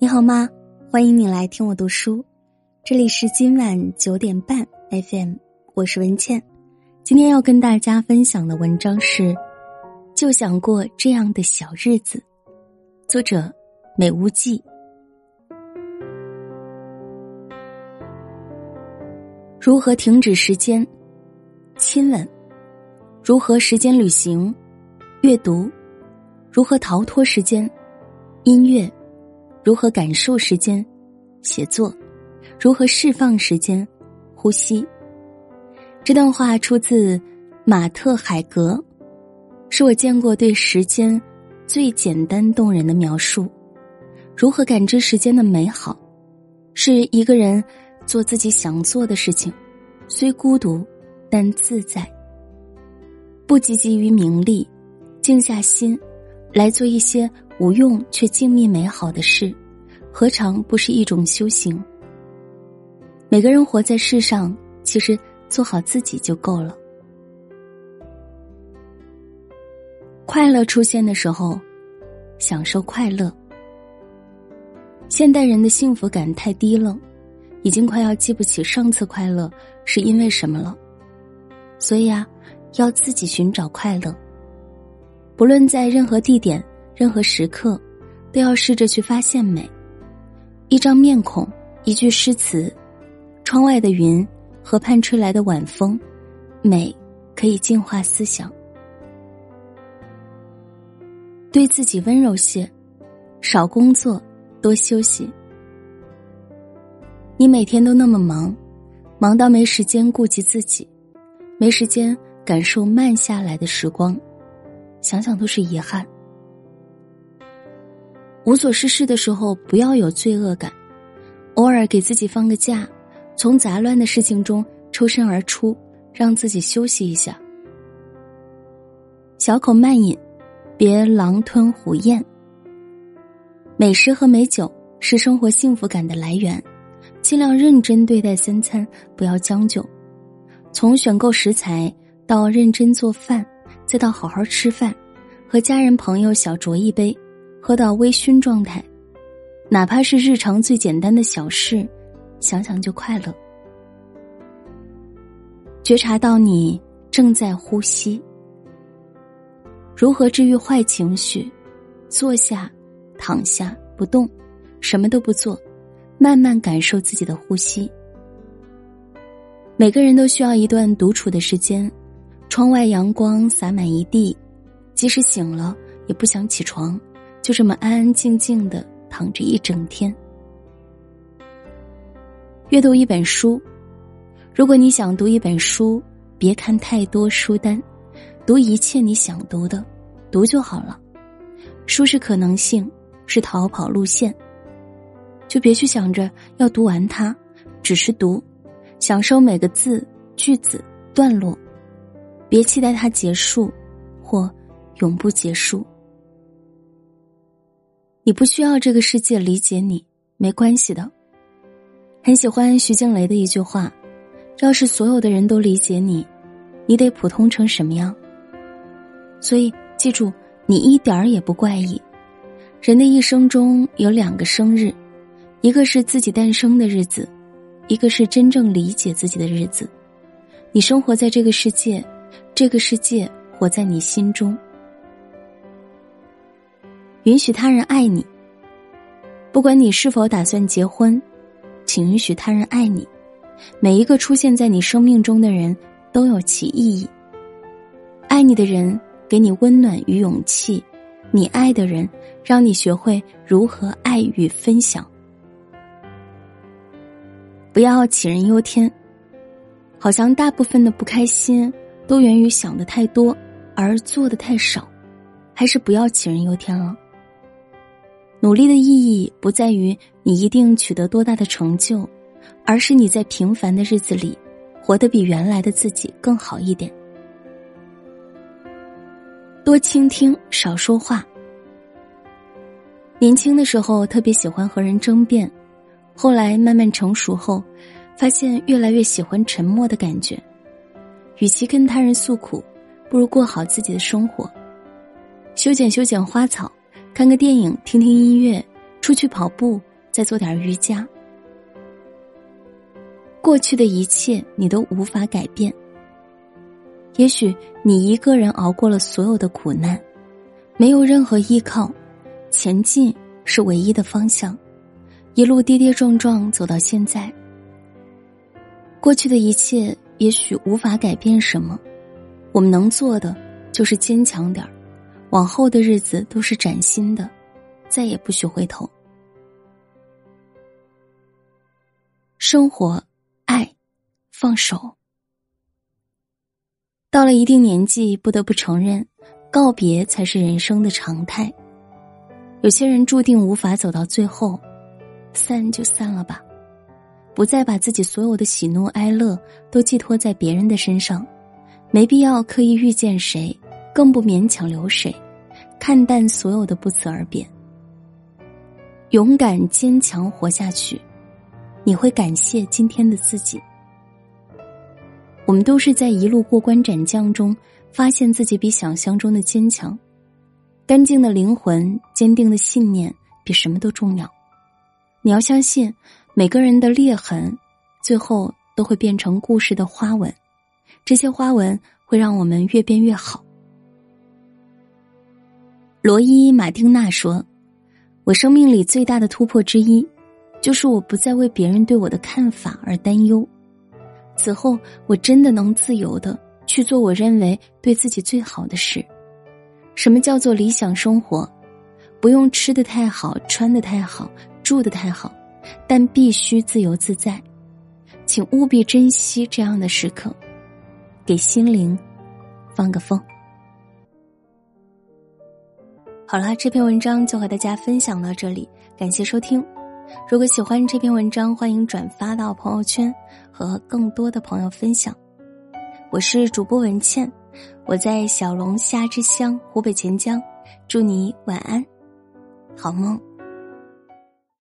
你好吗？欢迎你来听我读书，这里是今晚九点半 FM，我是文倩。今天要跟大家分享的文章是《就想过这样的小日子》，作者美屋记。如何停止时间？亲吻？如何时间旅行？阅读？如何逃脱时间？音乐？如何感受时间？写作，如何释放时间？呼吸。这段话出自马特·海格，是我见过对时间最简单动人的描述。如何感知时间的美好？是一个人做自己想做的事情，虽孤独，但自在。不汲汲于名利，静下心来做一些。无用却静谧美好的事，何尝不是一种修行？每个人活在世上，其实做好自己就够了。快乐出现的时候，享受快乐。现代人的幸福感太低了，已经快要记不起上次快乐是因为什么了。所以啊，要自己寻找快乐，不论在任何地点。任何时刻，都要试着去发现美。一张面孔，一句诗词，窗外的云，河畔吹来的晚风，美可以净化思想。对自己温柔些，少工作，多休息。你每天都那么忙，忙到没时间顾及自己，没时间感受慢下来的时光，想想都是遗憾。无所事事的时候，不要有罪恶感，偶尔给自己放个假，从杂乱的事情中抽身而出，让自己休息一下。小口慢饮，别狼吞虎咽。美食和美酒是生活幸福感的来源，尽量认真对待三餐，不要将就。从选购食材到认真做饭，再到好好吃饭，和家人朋友小酌一杯。喝到微醺状态，哪怕是日常最简单的小事，想想就快乐。觉察到你正在呼吸。如何治愈坏情绪？坐下，躺下，不动，什么都不做，慢慢感受自己的呼吸。每个人都需要一段独处的时间，窗外阳光洒满一地，即使醒了也不想起床。就这么安安静静的躺着一整天，阅读一本书。如果你想读一本书，别看太多书单，读一切你想读的，读就好了。书是可能性，是逃跑路线，就别去想着要读完它，只是读，享受每个字、句子、段落，别期待它结束，或永不结束。你不需要这个世界理解你，没关系的。很喜欢徐静蕾的一句话：“要是所有的人都理解你，你得普通成什么样？”所以记住，你一点儿也不怪异。人的一生中有两个生日，一个是自己诞生的日子，一个是真正理解自己的日子。你生活在这个世界，这个世界活在你心中。允许他人爱你，不管你是否打算结婚，请允许他人爱你。每一个出现在你生命中的人都有其意义。爱你的人给你温暖与勇气，你爱的人让你学会如何爱与分享。不要杞人忧天，好像大部分的不开心都源于想的太多而做的太少，还是不要杞人忧天了。努力的意义不在于你一定取得多大的成就，而是你在平凡的日子里，活得比原来的自己更好一点。多倾听，少说话。年轻的时候特别喜欢和人争辩，后来慢慢成熟后，发现越来越喜欢沉默的感觉。与其跟他人诉苦，不如过好自己的生活。修剪修剪花草。看个电影，听听音乐，出去跑步，再做点瑜伽。过去的一切你都无法改变。也许你一个人熬过了所有的苦难，没有任何依靠，前进是唯一的方向，一路跌跌撞撞走到现在。过去的一切也许无法改变什么，我们能做的就是坚强点儿，往后的日子都是崭新的，再也不许回头。生活，爱，放手。到了一定年纪，不得不承认，告别才是人生的常态。有些人注定无法走到最后，散就散了吧，不再把自己所有的喜怒哀乐都寄托在别人的身上，没必要刻意遇见谁，更不勉强留谁，看淡所有的不辞而别，勇敢坚强活下去，你会感谢今天的自己。我们都是在一路过关斩将中，发现自己比想象中的坚强。干净的灵魂，坚定的信念，比什么都重要。你要相信，每个人的裂痕，最后都会变成故事的花纹。这些花纹会让我们越变越好。罗伊·马丁娜说：“我生命里最大的突破之一，就是我不再为别人对我的看法而担忧。”此后，我真的能自由的去做我认为对自己最好的事。什么叫做理想生活？不用吃的太好，穿的太好，住的太好，但必须自由自在。请务必珍惜这样的时刻，给心灵放个风。好了，这篇文章就和大家分享到这里，感谢收听。如果喜欢这篇文章，欢迎转发到朋友圈，和更多的朋友分享。我是主播文倩，我在小龙虾之乡湖北潜江，祝你晚安，好梦。